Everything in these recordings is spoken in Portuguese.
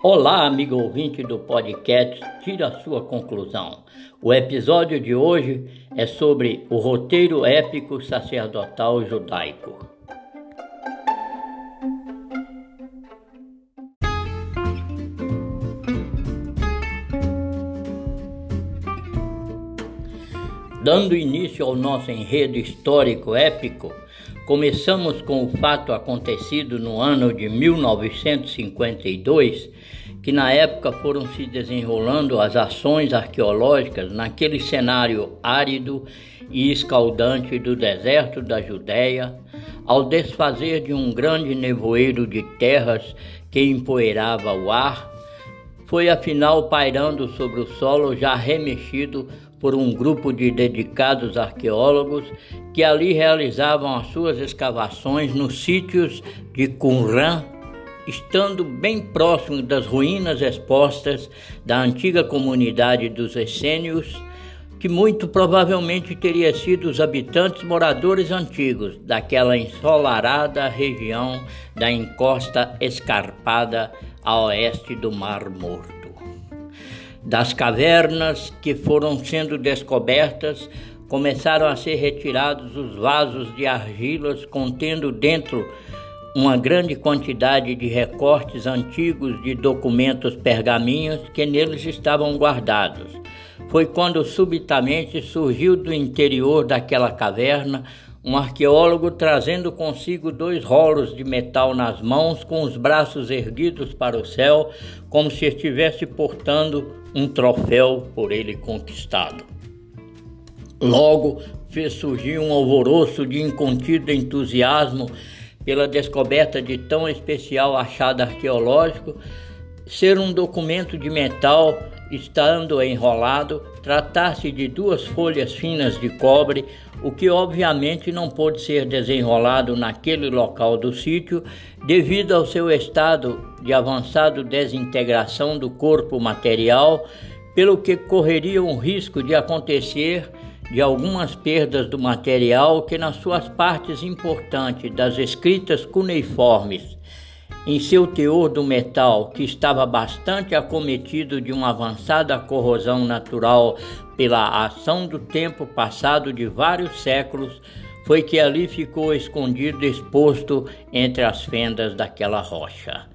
Olá, amigo ouvinte do podcast Tira a sua conclusão. O episódio de hoje é sobre o roteiro épico sacerdotal judaico. Dando início ao nosso enredo histórico épico, começamos com o fato acontecido no ano de 1952, que na época foram se desenrolando as ações arqueológicas naquele cenário árido e escaldante do deserto da Judéia, ao desfazer de um grande nevoeiro de terras que empoeirava o ar, foi afinal pairando sobre o solo já remexido por um grupo de dedicados arqueólogos que ali realizavam as suas escavações nos sítios de Qumran, estando bem próximo das ruínas expostas da antiga comunidade dos essênios, que muito provavelmente teria sido os habitantes moradores antigos daquela ensolarada região da encosta escarpada a oeste do Mar Morto. Das cavernas que foram sendo descobertas, começaram a ser retirados os vasos de argilas contendo dentro uma grande quantidade de recortes antigos de documentos pergaminhos que neles estavam guardados. Foi quando subitamente surgiu do interior daquela caverna um arqueólogo trazendo consigo dois rolos de metal nas mãos, com os braços erguidos para o céu, como se estivesse portando um troféu por ele conquistado. Logo fez surgir um alvoroço de incontido entusiasmo pela descoberta de tão especial achado arqueológico, ser um documento de metal estando enrolado, tratar-se de duas folhas finas de cobre, o que obviamente não pôde ser desenrolado naquele local do sítio devido ao seu estado de avançado desintegração do corpo material, pelo que correria um risco de acontecer de algumas perdas do material que nas suas partes importantes das escritas cuneiformes em seu teor do metal, que estava bastante acometido de uma avançada corrosão natural pela ação do tempo passado de vários séculos, foi que ali ficou escondido exposto entre as fendas daquela rocha.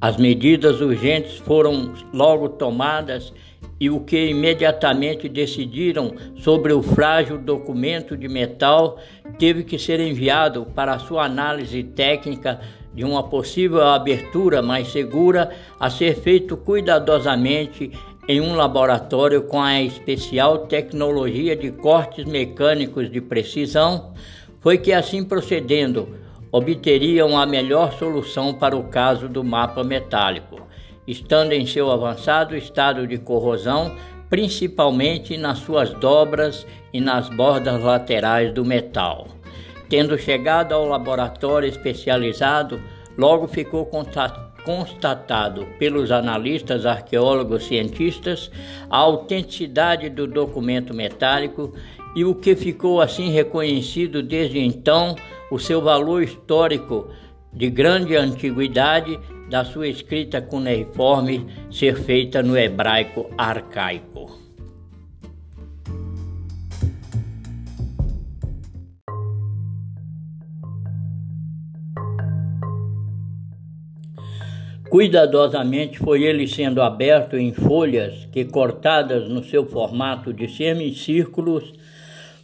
As medidas urgentes foram logo tomadas e o que imediatamente decidiram sobre o frágil documento de metal teve que ser enviado para sua análise técnica de uma possível abertura mais segura a ser feito cuidadosamente em um laboratório com a especial tecnologia de cortes mecânicos de precisão, foi que assim procedendo obteriam a melhor solução para o caso do mapa metálico, estando em seu avançado estado de corrosão, principalmente nas suas dobras e nas bordas laterais do metal. Tendo chegado ao laboratório especializado, logo ficou constatado pelos analistas, arqueólogos, cientistas a autenticidade do documento metálico e o que ficou assim reconhecido desde então o seu valor histórico de grande antiguidade da sua escrita cuneiforme ser feita no hebraico arcaico. Cuidadosamente foi ele sendo aberto em folhas que, cortadas no seu formato de semicírculos,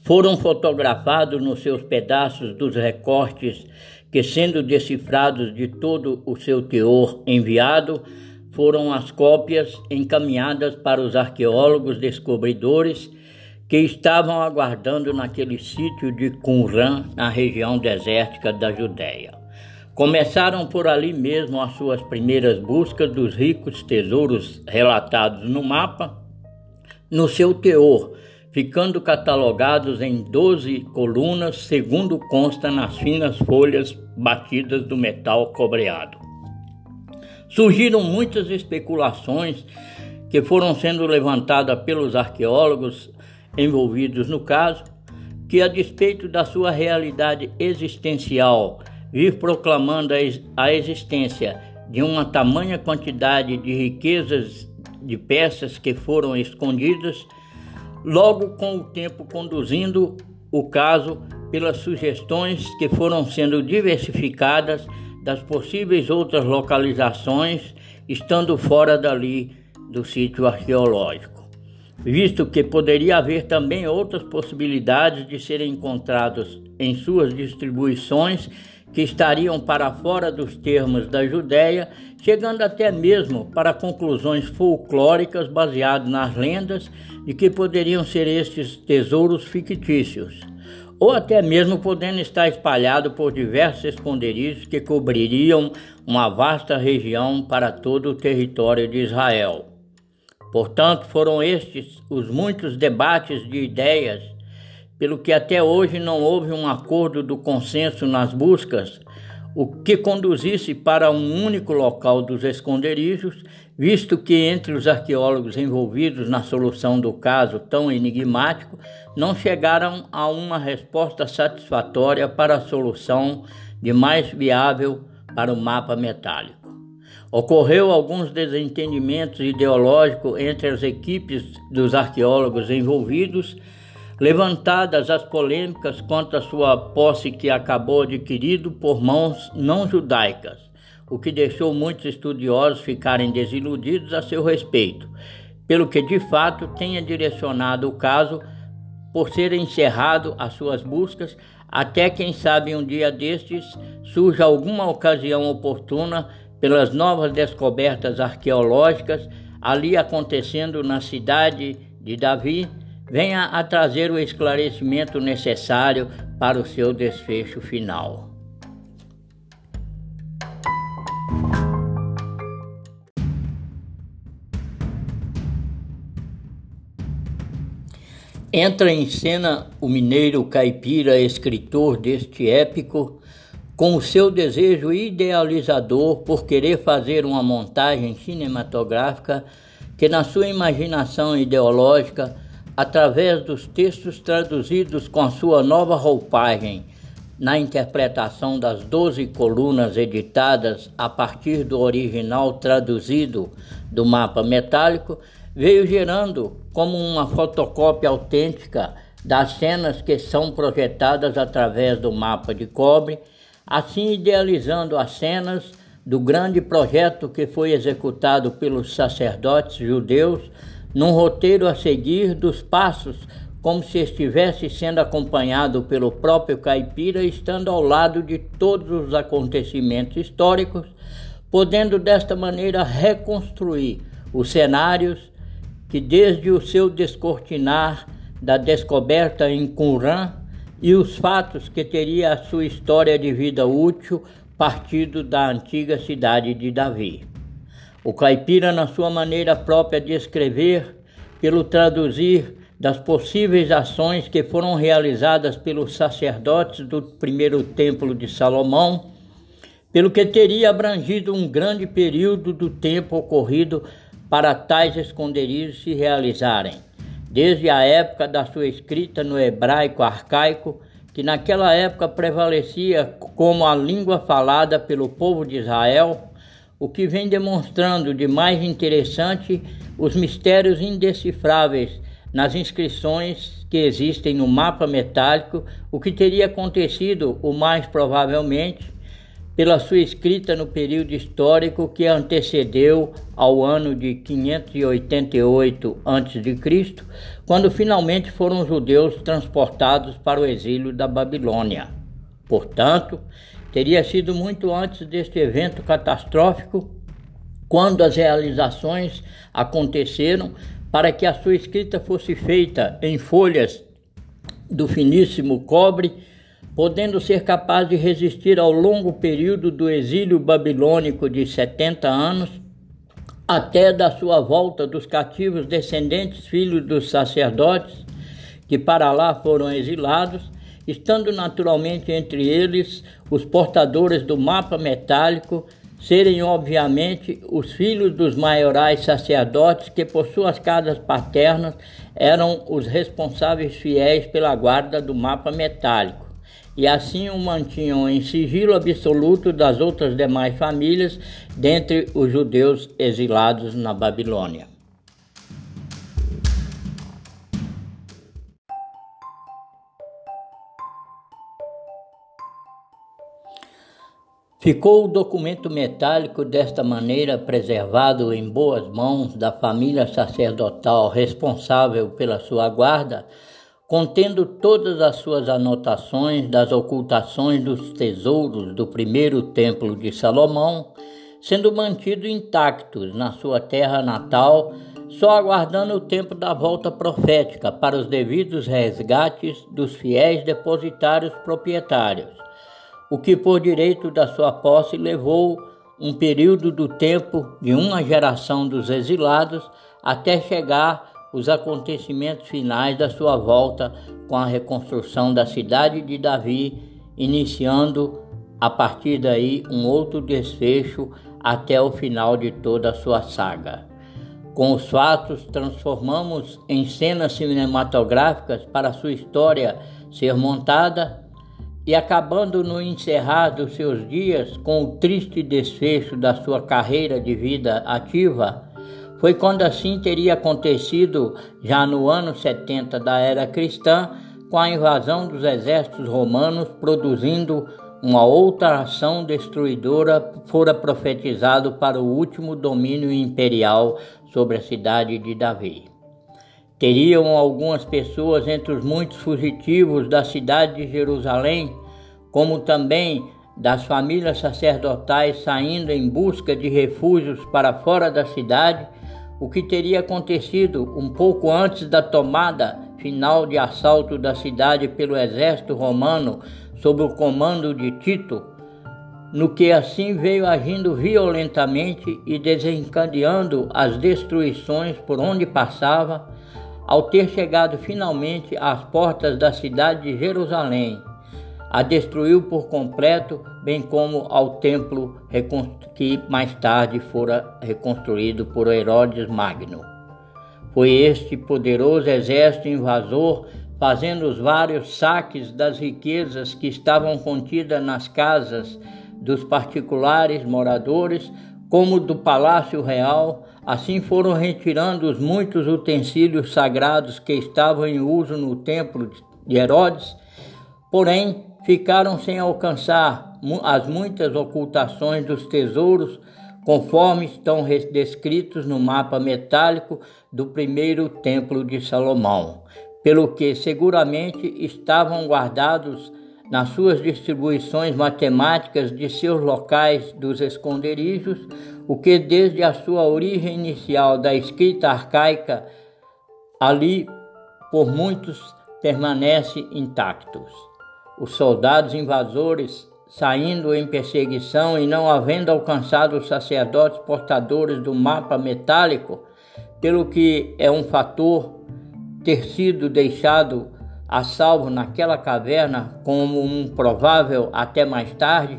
foram fotografados nos seus pedaços dos recortes que, sendo decifrados de todo o seu teor enviado, foram as cópias encaminhadas para os arqueólogos descobridores que estavam aguardando naquele sítio de Qumran, na região desértica da Judéia. Começaram por ali mesmo as suas primeiras buscas dos ricos tesouros relatados no mapa, no seu teor, ficando catalogados em 12 colunas, segundo consta nas finas folhas batidas do metal cobreado. Surgiram muitas especulações que foram sendo levantadas pelos arqueólogos envolvidos no caso, que a despeito da sua realidade existencial vir proclamando a existência de uma tamanha quantidade de riquezas de peças que foram escondidas, logo com o tempo conduzindo o caso pelas sugestões que foram sendo diversificadas das possíveis outras localizações, estando fora dali do sítio arqueológico, visto que poderia haver também outras possibilidades de serem encontrados em suas distribuições que estariam para fora dos termos da Judéia, chegando até mesmo para conclusões folclóricas baseadas nas lendas de que poderiam ser estes tesouros fictícios, ou até mesmo podendo estar espalhado por diversos esconderijos que cobririam uma vasta região para todo o território de Israel. Portanto, foram estes os muitos debates de ideias pelo que até hoje não houve um acordo do consenso nas buscas, o que conduzisse para um único local dos esconderijos, visto que entre os arqueólogos envolvidos na solução do caso tão enigmático não chegaram a uma resposta satisfatória para a solução de mais viável para o mapa metálico. Ocorreu alguns desentendimentos ideológicos entre as equipes dos arqueólogos envolvidos levantadas as polêmicas quanto à sua posse que acabou adquirido por mãos não judaicas, o que deixou muitos estudiosos ficarem desiludidos a seu respeito, pelo que de fato tenha direcionado o caso por ser encerrado as suas buscas, até quem sabe um dia destes surja alguma ocasião oportuna pelas novas descobertas arqueológicas ali acontecendo na cidade de Davi venha a trazer o esclarecimento necessário para o seu desfecho final. Entra em cena o mineiro caipira, escritor deste épico, com o seu desejo idealizador por querer fazer uma montagem cinematográfica que, na sua imaginação ideológica, através dos textos traduzidos com a sua nova roupagem, na interpretação das doze colunas editadas a partir do original traduzido do mapa metálico, veio gerando como uma fotocópia autêntica das cenas que são projetadas através do mapa de cobre, assim idealizando as cenas do grande projeto que foi executado pelos sacerdotes judeus num roteiro a seguir dos passos, como se estivesse sendo acompanhado pelo próprio caipira, estando ao lado de todos os acontecimentos históricos, podendo desta maneira reconstruir os cenários que, desde o seu descortinar da descoberta em Qumran e os fatos que teria a sua história de vida útil partido da antiga cidade de Davi. O caipira, na sua maneira própria de escrever, pelo traduzir das possíveis ações que foram realizadas pelos sacerdotes do primeiro templo de Salomão, pelo que teria abrangido um grande período do tempo ocorrido para tais esconderijos se realizarem, desde a época da sua escrita no hebraico arcaico, que naquela época prevalecia como a língua falada pelo povo de Israel, o que vem demonstrando de mais interessante os mistérios indecifráveis nas inscrições que existem no mapa metálico, o que teria acontecido, o mais provavelmente, pela sua escrita no período histórico que antecedeu ao ano de 588 a.C., quando finalmente foram os judeus transportados para o exílio da Babilônia. Portanto, Teria sido muito antes deste evento catastrófico, quando as realizações aconteceram para que a sua escrita fosse feita em folhas do finíssimo cobre, podendo ser capaz de resistir ao longo período do exílio babilônico de 70 anos, até da sua volta dos cativos descendentes filhos dos sacerdotes, que para lá foram exilados, estando naturalmente entre eles os portadores do mapa metálico, serem obviamente os filhos dos maiorais sacerdotes que, por suas casas paternas, eram os responsáveis fiéis pela guarda do mapa metálico, e assim o mantinham em sigilo absoluto das outras demais famílias dentre os judeus exilados na Babilônia. Ficou o documento metálico desta maneira preservado em boas mãos da família sacerdotal responsável pela sua guarda, contendo todas as suas anotações das ocultações dos tesouros do primeiro templo de Salomão, sendo mantido intactos na sua terra natal, só aguardando o tempo da volta profética para os devidos resgates dos fiéis depositários proprietários o que por direito da sua posse levou um período do tempo de uma geração dos exilados até chegar os acontecimentos finais da sua volta com a reconstrução da cidade de Davi, iniciando a partir daí um outro desfecho até o final de toda a sua saga. Com os fatos, transformamos em cenas cinematográficas para sua história ser montada e acabando no encerrar dos seus dias com o triste desfecho da sua carreira de vida ativa, foi quando assim teria acontecido já no ano 70 da era cristã, com a invasão dos exércitos romanos, produzindo uma outra ação destruidora, fora profetizado para o último domínio imperial sobre a cidade de Davi. Teriam algumas pessoas entre os muitos fugitivos da cidade de Jerusalém, como também das famílias sacerdotais saindo em busca de refúgios para fora da cidade, o que teria acontecido um pouco antes da tomada final de assalto da cidade pelo exército romano sob o comando de Tito, no que assim veio agindo violentamente e desencadeando as destruições por onde passava, ao ter chegado finalmente às portas da cidade de Jerusalém, a destruiu por completo, bem como ao templo que mais tarde fora reconstruído por Herodes Magno. Foi este poderoso exército invasor fazendo os vários saques das riquezas que estavam contidas nas casas dos particulares moradores, como do palácio real, Assim foram retirando os muitos utensílios sagrados que estavam em uso no templo de Herodes, porém ficaram sem alcançar as muitas ocultações dos tesouros, conforme estão descritos no mapa metálico do primeiro templo de Salomão, pelo que seguramente estavam guardados nas suas distribuições matemáticas de seus locais dos esconderijos, o que desde a sua origem inicial da escrita arcaica ali por muitos permanece intactos. Os soldados invasores saindo em perseguição e não havendo alcançado os sacerdotes portadores do mapa metálico, pelo que é um fator ter sido deixado a salvo naquela caverna como um provável até mais tarde,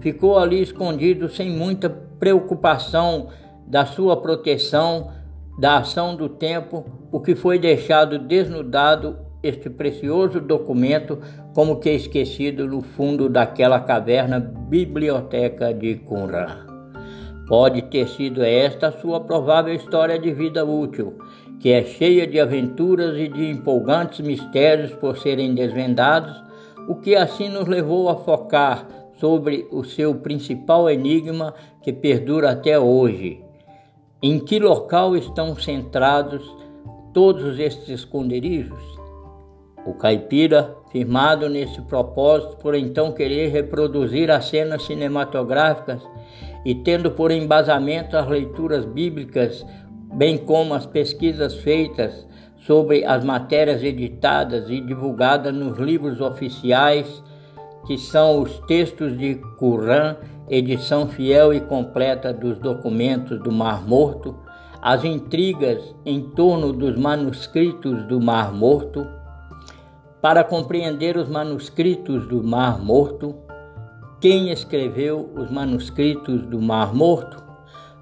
ficou ali escondido sem muita preocupação da sua proteção, da ação do tempo, o que foi deixado desnudado este precioso documento como que esquecido no fundo daquela caverna biblioteca de Qumran. Pode ter sido esta a sua provável história de vida útil, que é cheia de aventuras e de empolgantes mistérios por serem desvendados, o que assim nos levou a focar sobre o seu principal enigma que perdura até hoje. Em que local estão centrados todos estes esconderijos? O caipira, firmado nesse propósito por então querer reproduzir as cenas cinematográficas e tendo por embasamento as leituras bíblicas bem como as pesquisas feitas sobre as matérias editadas e divulgadas nos livros oficiais, que são os textos de Qur'an, edição fiel e completa dos documentos do Mar Morto, as intrigas em torno dos manuscritos do Mar Morto. Para compreender os manuscritos do Mar Morto, quem escreveu os manuscritos do Mar Morto?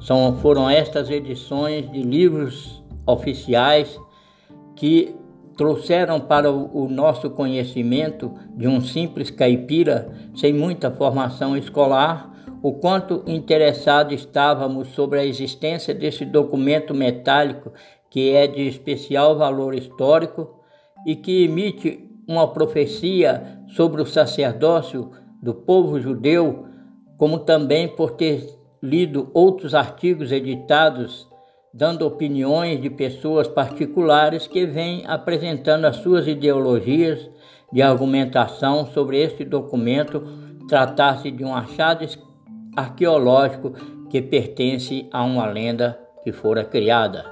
São, foram estas edições de livros oficiais que trouxeram para o nosso conhecimento de um simples caipira sem muita formação escolar o quanto interessados estávamos sobre a existência desse documento metálico que é de especial valor histórico e que emite uma profecia sobre o sacerdócio do povo judeu, como também por ter lido outros artigos editados dando opiniões de pessoas particulares que vêm apresentando as suas ideologias de argumentação sobre este documento tratar-se de um achado arqueológico que pertence a uma lenda que fora criada.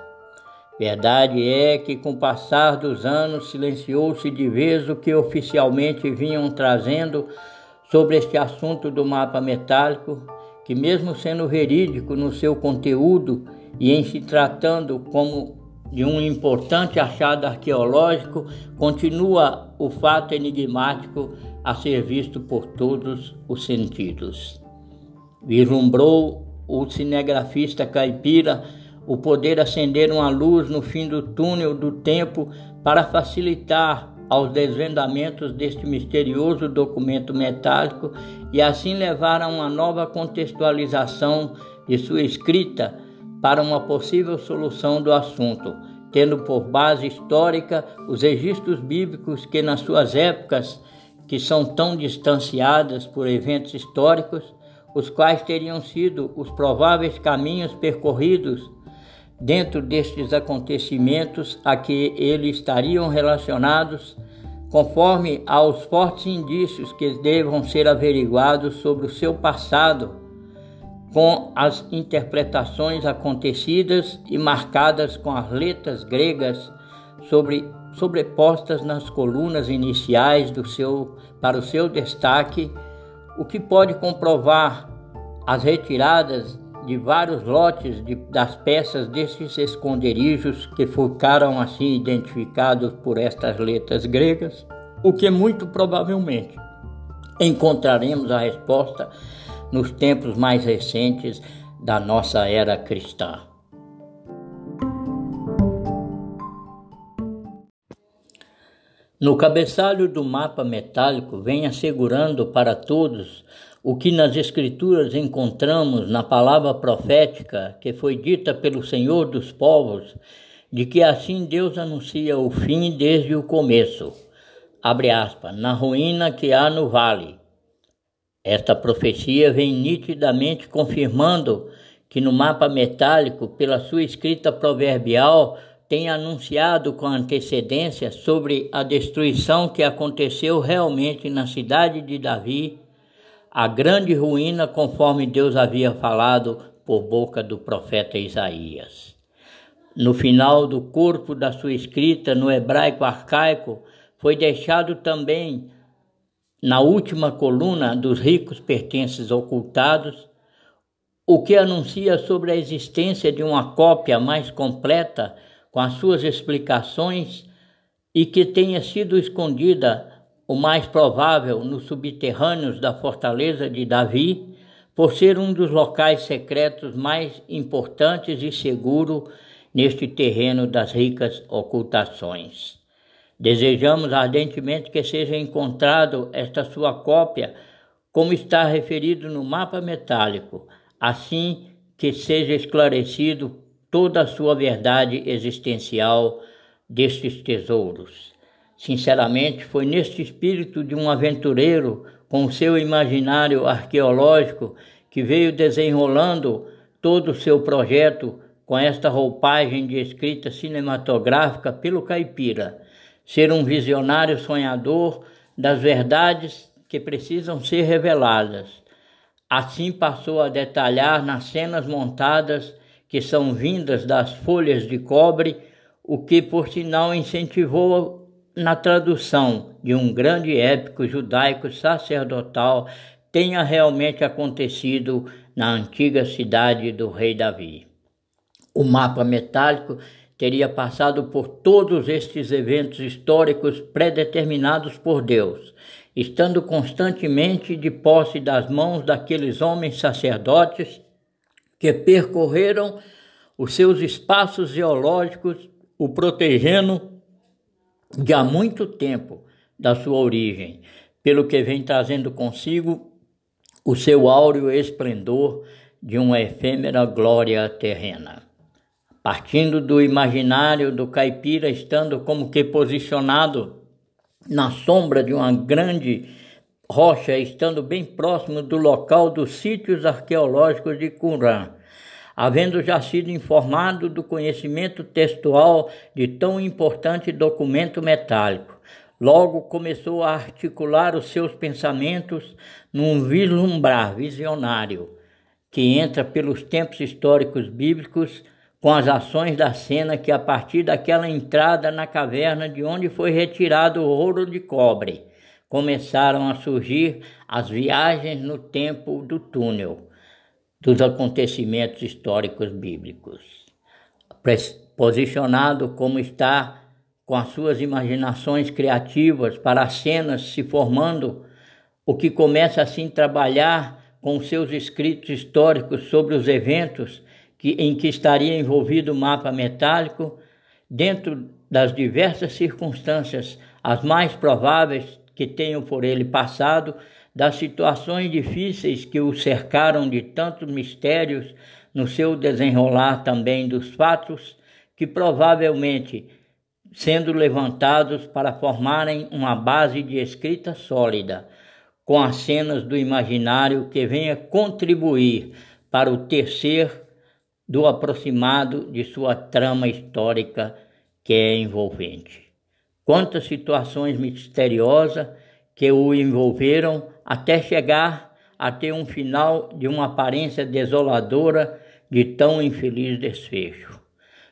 Verdade é que, com o passar dos anos, silenciou-se de vez o que oficialmente vinham trazendo sobre este assunto do mapa metálico, que, mesmo sendo verídico no seu conteúdo, e em se tratando como de um importante achado arqueológico, continua o fato enigmático a ser visto por todos os sentidos. Vislumbrou o cinegrafista caipira o poder acender uma luz no fim do túnel do tempo para facilitar aos desvendamentos deste misterioso documento metálico e assim levar a uma nova contextualização de sua escrita para uma possível solução do assunto, tendo por base histórica os registros bíblicos que, nas suas épocas, que são tão distanciadas por eventos históricos, os quais teriam sido os prováveis caminhos percorridos dentro destes acontecimentos a que eles estariam relacionados, conforme aos fortes indícios que devam ser averiguados sobre o seu passado com as interpretações acontecidas e marcadas com as letras gregas sobre, sobrepostas nas colunas iniciais do seu, para o seu destaque, o que pode comprovar as retiradas de vários lotes de, das peças desses esconderijos que ficaram assim identificados por estas letras gregas, o que muito provavelmente encontraremos a resposta nos tempos mais recentes da nossa era cristã. No cabeçalho do mapa metálico vem assegurando para todos o que nas Escrituras encontramos na palavra profética que foi dita pelo Senhor dos povos, de que assim Deus anuncia o fim desde o começo. Abre aspas, na ruína que há no vale esta profecia vem nitidamente confirmando que no mapa metálico, pela sua escrita proverbial, tem anunciado com antecedência sobre a destruição que aconteceu realmente na cidade de Davi, a grande ruína conforme Deus havia falado por boca do profeta Isaías. No final do corpo da sua escrita no hebraico arcaico, foi deixado também na última coluna dos ricos pertences ocultados, o que anuncia sobre a existência de uma cópia mais completa com as suas explicações e que tenha sido escondida, o mais provável, nos subterrâneos da fortaleza de Davi, por ser um dos locais secretos mais importantes e seguro neste terreno das ricas ocultações. Desejamos ardentemente que seja encontrado esta sua cópia, como está referido no mapa metálico, assim que seja esclarecido toda a sua verdade existencial destes tesouros. Sinceramente, foi neste espírito de um aventureiro com o seu imaginário arqueológico que veio desenrolando todo o seu projeto com esta roupagem de escrita cinematográfica pelo caipira ser um visionário sonhador das verdades que precisam ser reveladas. Assim passou a detalhar nas cenas montadas que são vindas das folhas de cobre, o que por sinal incentivou na tradução de um grande épico judaico sacerdotal tenha realmente acontecido na antiga cidade do rei Davi. O mapa metálico teria passado por todos estes eventos históricos predeterminados por Deus, estando constantemente de posse das mãos daqueles homens sacerdotes que percorreram os seus espaços geológicos, o protegendo de há muito tempo da sua origem, pelo que vem trazendo consigo o seu áureo esplendor de uma efêmera glória terrena. Partindo do imaginário do caipira, estando como que posicionado na sombra de uma grande rocha, estando bem próximo do local dos sítios arqueológicos de Qumran, havendo já sido informado do conhecimento textual de tão importante documento metálico. Logo começou a articular os seus pensamentos num vislumbrar visionário que entra pelos tempos históricos bíblicos com as ações da cena que a partir daquela entrada na caverna de onde foi retirado o ouro de cobre, começaram a surgir as viagens no tempo do túnel dos acontecimentos históricos bíblicos. Posicionado como está com as suas imaginações criativas para as cenas se formando, o que começa assim a trabalhar com seus escritos históricos sobre os eventos que, em que estaria envolvido o mapa metálico, dentro das diversas circunstâncias, as mais prováveis que tenham por ele passado, das situações difíceis que o cercaram de tantos mistérios no seu desenrolar também dos fatos que provavelmente sendo levantados para formarem uma base de escrita sólida, com as cenas do imaginário que venha contribuir para o terceiro do aproximado de sua trama histórica que é envolvente. Quantas situações misteriosas que o envolveram até chegar a ter um final de uma aparência desoladora de tão infeliz desfecho.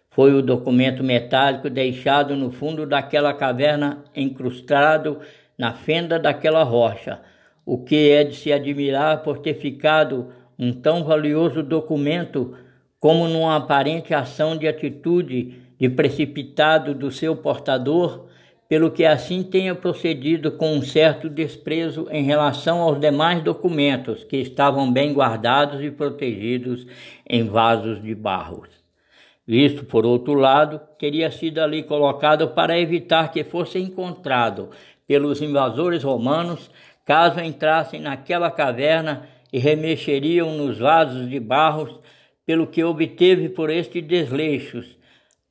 Foi o documento metálico deixado no fundo daquela caverna, encrustado na fenda daquela rocha, o que é de se admirar por ter ficado um tão valioso documento como numa aparente ação de atitude de precipitado do seu portador, pelo que assim tenha procedido com um certo desprezo em relação aos demais documentos que estavam bem guardados e protegidos em vasos de barros. Isto, por outro lado, teria sido ali colocado para evitar que fosse encontrado pelos invasores romanos caso entrassem naquela caverna e remexeriam nos vasos de barros, pelo que obteve por este desleixos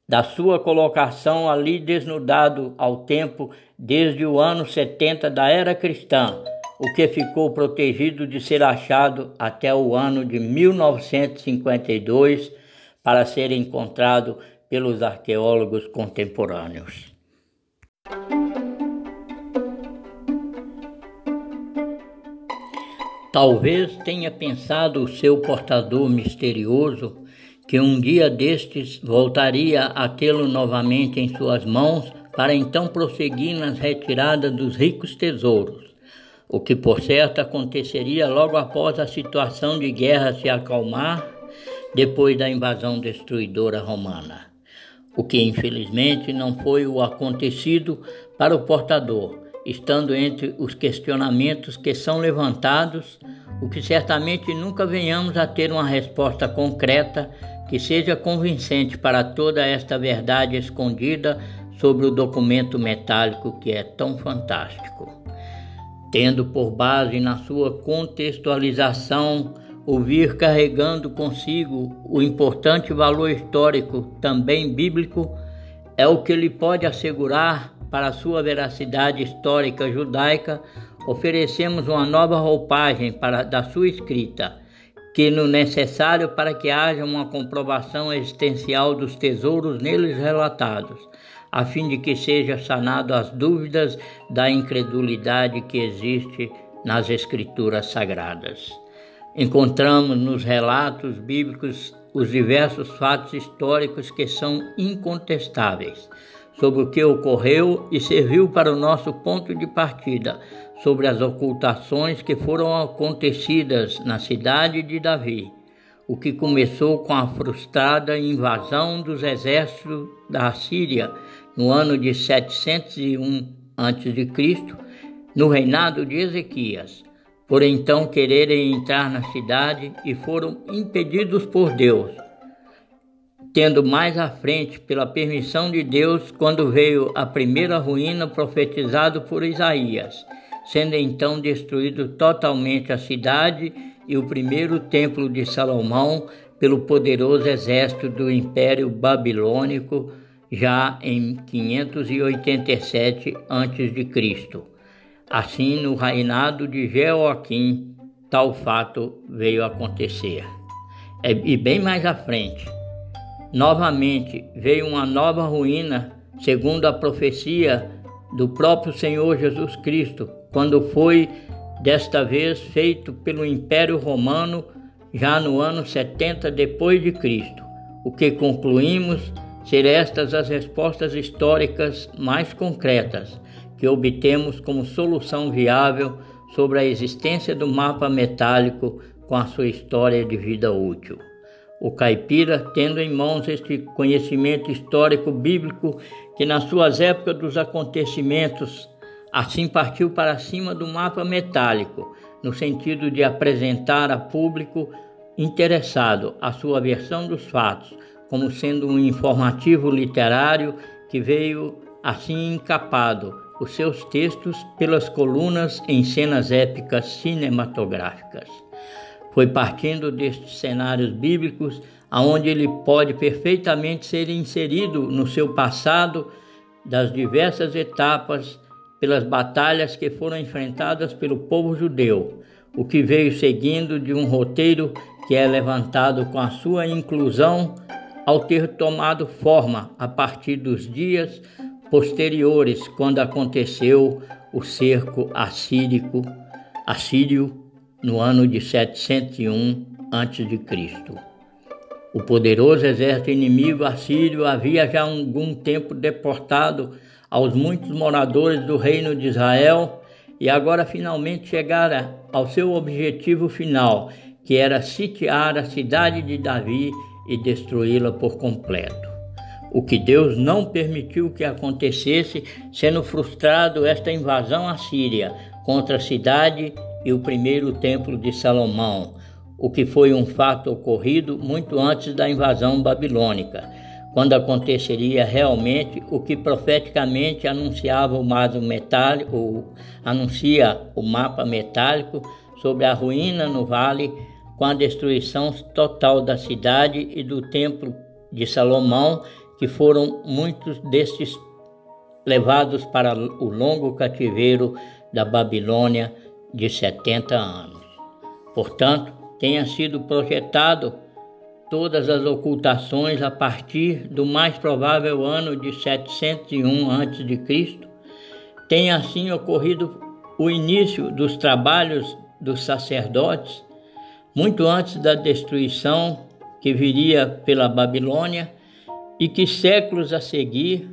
da sua colocação ali desnudado ao tempo desde o ano 70 da era cristã, o que ficou protegido de ser achado até o ano de 1952 para ser encontrado pelos arqueólogos contemporâneos. Talvez tenha pensado o seu portador misterioso que um dia destes voltaria a tê-lo novamente em suas mãos para então prosseguir nas retiradas dos ricos tesouros, o que por certo aconteceria logo após a situação de guerra se acalmar depois da invasão destruidora romana. O que infelizmente não foi o acontecido para o portador, estando entre os questionamentos que são levantados, o que certamente nunca venhamos a ter uma resposta concreta que seja convincente para toda esta verdade escondida sobre o documento metálico que é tão fantástico. Tendo por base na sua contextualização o vir carregando consigo o importante valor histórico, também bíblico, é o que lhe pode assegurar, para sua veracidade histórica judaica, oferecemos uma nova roupagem para, da sua escrita que no necessário para que haja uma comprovação existencial dos tesouros neles relatados, a fim de que seja sanado as dúvidas da incredulidade que existe nas escrituras sagradas. Encontramos nos relatos bíblicos os diversos fatos históricos que são incontestáveis sobre o que ocorreu e serviu para o nosso ponto de partida sobre as ocultações que foram acontecidas na cidade de Davi, o que começou com a frustrada invasão dos exércitos da Síria no ano de 701 a.C., no reinado de Ezequias, por então quererem entrar na cidade e foram impedidos por Deus tendo mais à frente, pela permissão de Deus, quando veio a primeira ruína profetizado por Isaías, sendo então destruído totalmente a cidade e o primeiro templo de Salomão pelo poderoso exército do Império Babilônico já em 587 a.C. Assim, no reinado de Jeoaquim, tal fato veio acontecer. É, e bem mais à frente, novamente veio uma nova ruína, segundo a profecia do próprio Senhor Jesus Cristo, quando foi desta vez feito pelo Império Romano já no ano 70 depois de Cristo. O que concluímos ser estas as respostas históricas mais concretas que obtemos como solução viável sobre a existência do mapa metálico com a sua história de vida útil. O caipira, tendo em mãos este conhecimento histórico bíblico, que nas suas épocas dos acontecimentos Assim partiu para cima do mapa metálico, no sentido de apresentar a público interessado a sua versão dos fatos, como sendo um informativo literário que veio assim encapado os seus textos pelas colunas em cenas épicas cinematográficas. Foi partindo destes cenários bíblicos aonde ele pode perfeitamente ser inserido no seu passado das diversas etapas pelas batalhas que foram enfrentadas pelo povo judeu, o que veio seguindo de um roteiro que é levantado com a sua inclusão ao ter tomado forma a partir dos dias posteriores, quando aconteceu o cerco assírico, assírio no ano de 701 a.C. O poderoso exército inimigo assírio havia já algum tempo deportado aos muitos moradores do reino de Israel e agora finalmente chegara ao seu objetivo final, que era sitiar a cidade de Davi e destruí-la por completo. O que Deus não permitiu que acontecesse, sendo frustrado esta invasão assíria contra a cidade e o primeiro templo de Salomão, o que foi um fato ocorrido muito antes da invasão babilônica quando aconteceria realmente o que profeticamente anunciava o mapa metálico, ou anuncia o mapa metálico sobre a ruína no vale com a destruição total da cidade e do templo de Salomão, que foram muitos destes levados para o longo cativeiro da Babilônia de 70 anos. Portanto, tenha sido projetado todas as ocultações a partir do mais provável ano de 701 a.C., tem assim ocorrido o início dos trabalhos dos sacerdotes, muito antes da destruição que viria pela Babilônia, e que séculos a seguir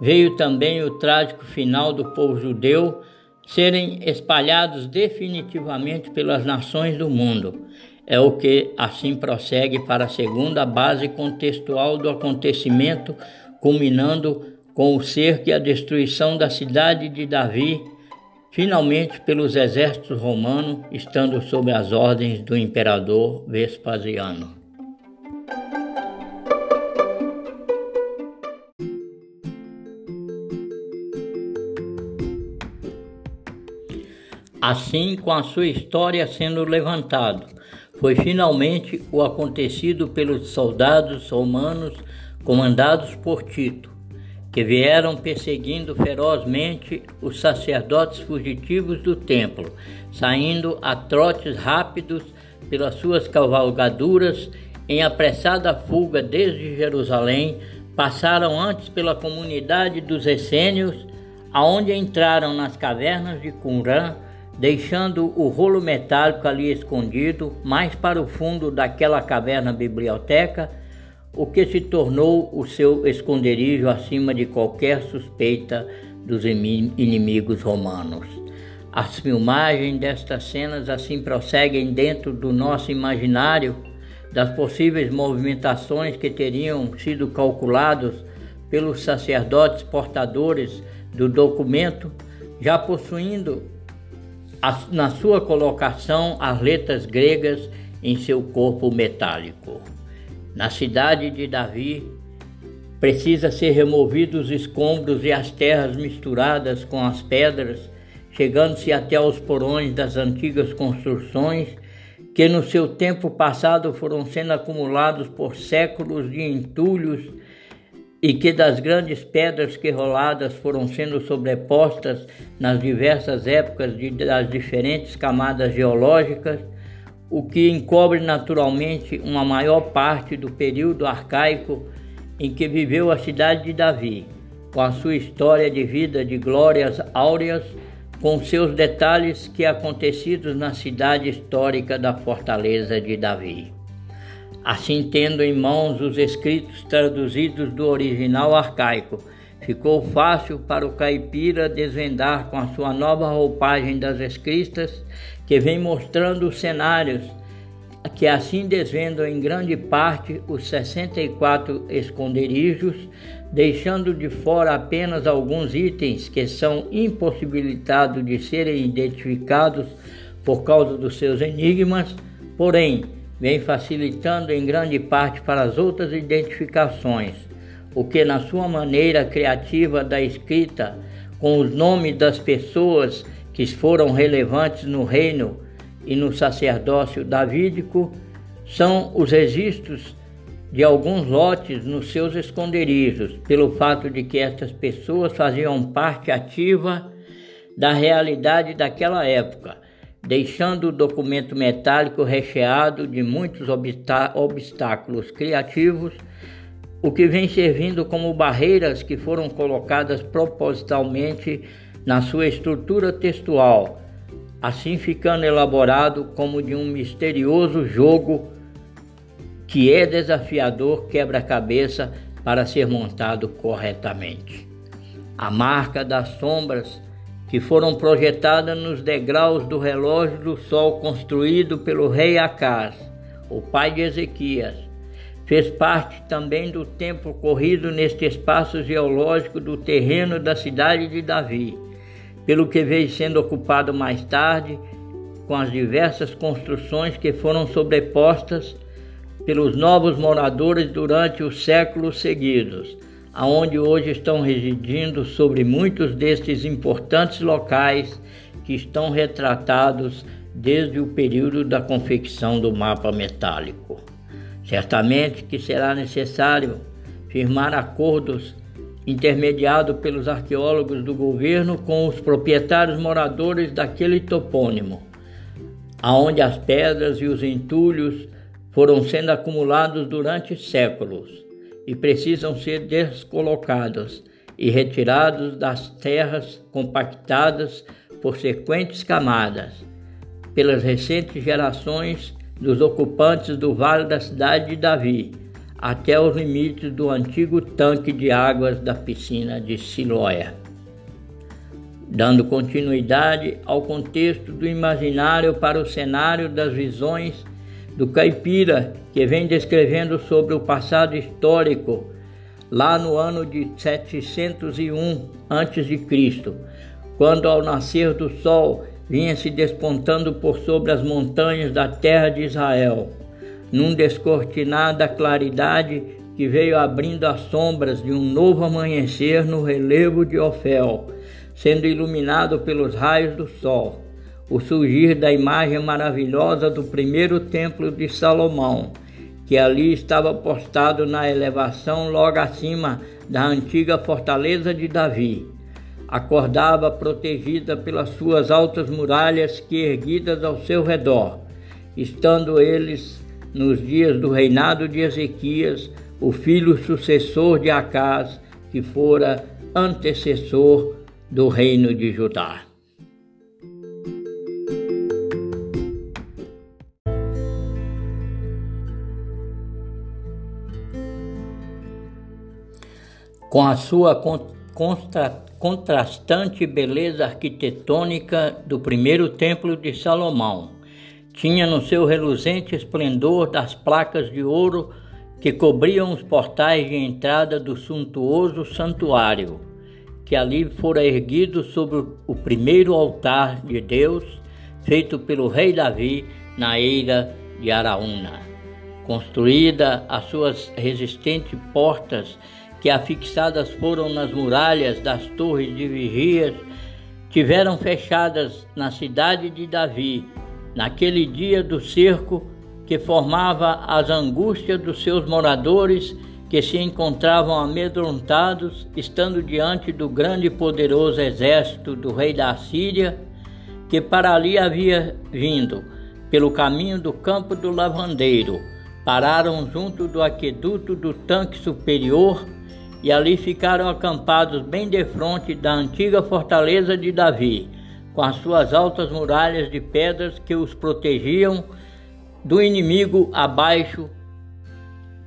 veio também o trágico final do povo judeu serem espalhados definitivamente pelas nações do mundo é o que assim prossegue para a segunda base contextual do acontecimento, culminando com o cerco e a destruição da cidade de Davi, finalmente pelos exércitos romanos, estando sob as ordens do imperador Vespasiano. Assim, com a sua história sendo levantado, foi finalmente o acontecido pelos soldados romanos comandados por Tito, que vieram perseguindo ferozmente os sacerdotes fugitivos do templo, saindo a trotes rápidos pelas suas cavalgaduras em apressada fuga desde Jerusalém, passaram antes pela comunidade dos essênios, aonde entraram nas cavernas de Qumran deixando o rolo metálico ali escondido mais para o fundo daquela caverna biblioteca, o que se tornou o seu esconderijo acima de qualquer suspeita dos inimigos romanos. As filmagens destas cenas assim prosseguem dentro do nosso imaginário das possíveis movimentações que teriam sido calculados pelos sacerdotes portadores do documento, já possuindo na sua colocação as letras gregas em seu corpo metálico. Na cidade de Davi, precisa ser removidos os escombros e as terras misturadas com as pedras, chegando-se até os porões das antigas construções que no seu tempo passado foram sendo acumulados por séculos de entulhos e que das grandes pedras que roladas foram sendo sobrepostas nas diversas épocas de, das diferentes camadas geológicas, o que encobre naturalmente uma maior parte do período arcaico em que viveu a cidade de Davi, com a sua história de vida de glórias áureas, com seus detalhes que acontecidos na cidade histórica da fortaleza de Davi. Assim, tendo em mãos os escritos traduzidos do original arcaico, ficou fácil para o caipira desvendar com a sua nova roupagem das escritas, que vem mostrando os cenários que assim desvendam em grande parte os 64 esconderijos, deixando de fora apenas alguns itens que são impossibilitados de serem identificados por causa dos seus enigmas, porém, vem facilitando em grande parte para as outras identificações, o que, na sua maneira criativa da escrita, com os nomes das pessoas que foram relevantes no reino e no sacerdócio davídico, são os registros de alguns lotes nos seus esconderijos, pelo fato de que estas pessoas faziam parte ativa da realidade daquela época deixando o documento metálico recheado de muitos obstáculos criativos, o que vem servindo como barreiras que foram colocadas propositalmente na sua estrutura textual, assim ficando elaborado como de um misterioso jogo que é desafiador quebra-cabeça para ser montado corretamente. A marca das sombras que foram projetadas nos degraus do relógio do sol construído pelo rei Acás, o pai de Ezequias. Fez parte também do tempo ocorrido neste espaço geológico do terreno da cidade de Davi, pelo que veio sendo ocupado mais tarde com as diversas construções que foram sobrepostas pelos novos moradores durante os séculos seguidos aonde hoje estão residindo sobre muitos destes importantes locais que estão retratados desde o período da confecção do mapa metálico. Certamente que será necessário firmar acordos intermediados pelos arqueólogos do governo com os proprietários moradores daquele topônimo, aonde as pedras e os entulhos foram sendo acumulados durante séculos e precisam ser descolocados e retirados das terras compactadas por sequentes camadas, pelas recentes gerações dos ocupantes do vale da cidade de Davi, até os limites do antigo tanque de águas da piscina de Siloé. Dando continuidade ao contexto do imaginário para o cenário das visões do caipira que vem descrevendo sobre o passado histórico lá no ano de 701 a.C., quando ao nascer do sol vinha se despontando por sobre as montanhas da terra de Israel, num descortinada claridade que veio abrindo as sombras de um novo amanhecer no relevo de Ofel, sendo iluminado pelos raios do sol o surgir da imagem maravilhosa do primeiro templo de Salomão, que ali estava postado na elevação logo acima da antiga fortaleza de Davi. Acordava protegida pelas suas altas muralhas que erguidas ao seu redor, estando eles nos dias do reinado de Ezequias, o filho sucessor de Acás, que fora antecessor do reino de Judá. Com a sua contra, contrastante beleza arquitetônica do primeiro templo de Salomão. Tinha no seu reluzente esplendor das placas de ouro que cobriam os portais de entrada do suntuoso santuário, que ali fora erguido sobre o primeiro altar de Deus, feito pelo rei Davi na eira de Araúna. Construída as suas resistentes portas, que afixadas foram nas muralhas das torres de vigias, tiveram fechadas na cidade de Davi, naquele dia do cerco que formava as angústias dos seus moradores que se encontravam amedrontados, estando diante do grande e poderoso exército do rei da Síria, que para ali havia vindo, pelo caminho do campo do lavandeiro. Pararam junto do aqueduto do tanque superior e ali ficaram acampados bem defronte da antiga fortaleza de Davi, com as suas altas muralhas de pedras que os protegiam do inimigo abaixo,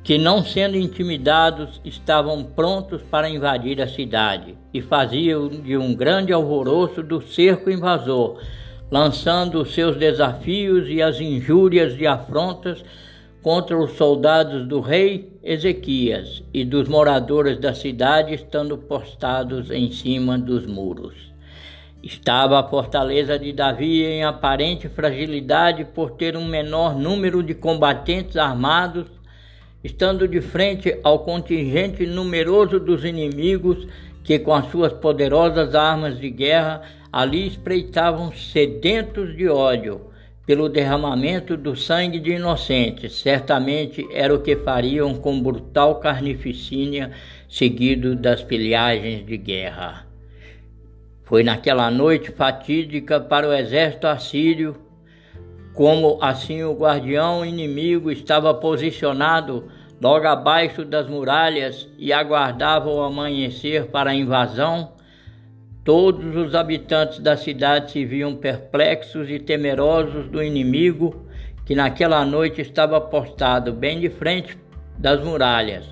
que não sendo intimidados estavam prontos para invadir a cidade e faziam de um grande alvoroço do cerco invasor, lançando os seus desafios e as injúrias e afrontas contra os soldados do rei Ezequias e dos moradores da cidade, estando postados em cima dos muros. Estava a fortaleza de Davi em aparente fragilidade por ter um menor número de combatentes armados, estando de frente ao contingente numeroso dos inimigos que, com as suas poderosas armas de guerra, ali espreitavam sedentos de ódio pelo derramamento do sangue de inocentes. Certamente era o que fariam com brutal carnificínia, seguido das pilhagens de guerra. Foi naquela noite fatídica para o exército assírio, como assim o guardião inimigo estava posicionado logo abaixo das muralhas e aguardava o amanhecer para a invasão, Todos os habitantes da cidade se viam perplexos e temerosos do inimigo que naquela noite estava postado bem de frente das muralhas,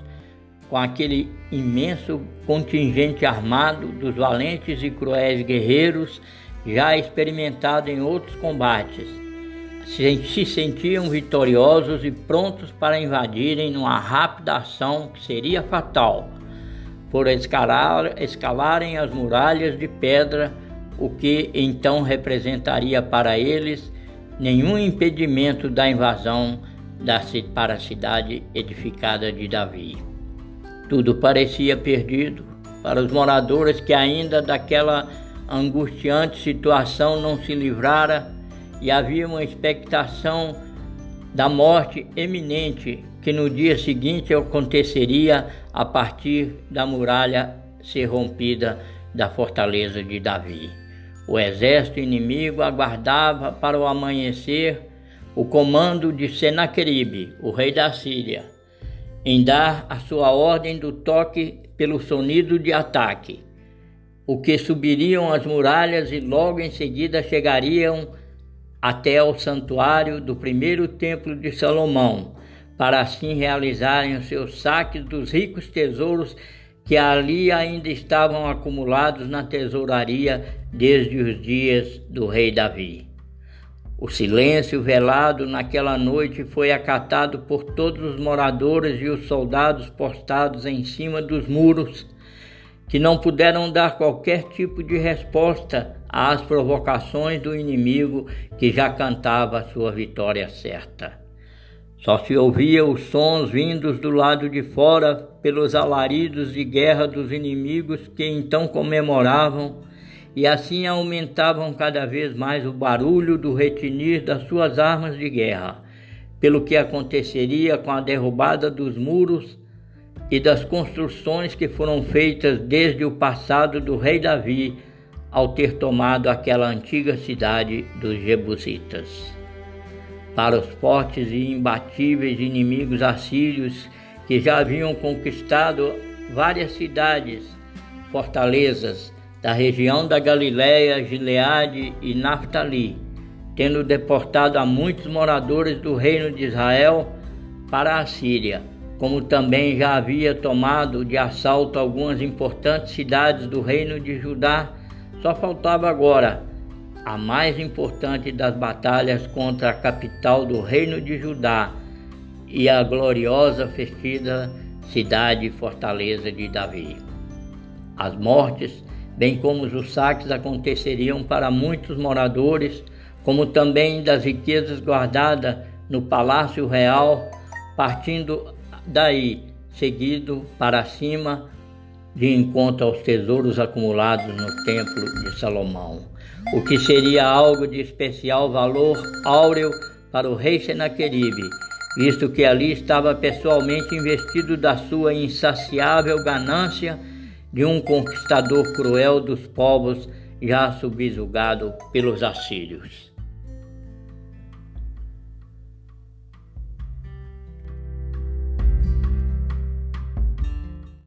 com aquele imenso contingente armado dos valentes e cruéis guerreiros já experimentados em outros combates. Se sentiam vitoriosos e prontos para invadirem numa rápida ação que seria fatal por escalar, escalarem as muralhas de pedra, o que então representaria para eles nenhum impedimento da invasão da, para a cidade edificada de Davi. Tudo parecia perdido para os moradores que ainda daquela angustiante situação não se livrara e havia uma expectação da morte eminente que no dia seguinte aconteceria a partir da muralha ser rompida da fortaleza de Davi. O exército inimigo aguardava para o amanhecer o comando de Senaqueribe, o rei da Síria, em dar a sua ordem do toque pelo sonido de ataque, o que subiriam as muralhas e logo em seguida chegariam até ao santuário do primeiro templo de Salomão, para assim realizarem os seus saques dos ricos tesouros que ali ainda estavam acumulados na tesouraria desde os dias do rei Davi. O silêncio velado naquela noite foi acatado por todos os moradores e os soldados postados em cima dos muros, que não puderam dar qualquer tipo de resposta às provocações do inimigo que já cantava sua vitória certa. Só se ouvia os sons vindos do lado de fora pelos alaridos de guerra dos inimigos que então comemoravam e assim aumentavam cada vez mais o barulho do retinir das suas armas de guerra, pelo que aconteceria com a derrubada dos muros e das construções que foram feitas desde o passado do rei Davi ao ter tomado aquela antiga cidade dos Jebusitas para os fortes e imbatíveis inimigos assírios que já haviam conquistado várias cidades, fortalezas da região da Galiléia, Gileade e Naftali, tendo deportado a muitos moradores do reino de Israel para a Síria, como também já havia tomado de assalto algumas importantes cidades do reino de Judá, só faltava agora a mais importante das batalhas contra a capital do reino de Judá e a gloriosa festiva cidade e fortaleza de Davi. As mortes, bem como os saques, aconteceriam para muitos moradores, como também das riquezas guardadas no palácio real, partindo daí, seguido para cima, de encontro aos tesouros acumulados no Templo de Salomão, o que seria algo de especial valor áureo para o rei Senaqueribe, visto que ali estava pessoalmente investido da sua insaciável ganância de um conquistador cruel dos povos já subjugado pelos assírios.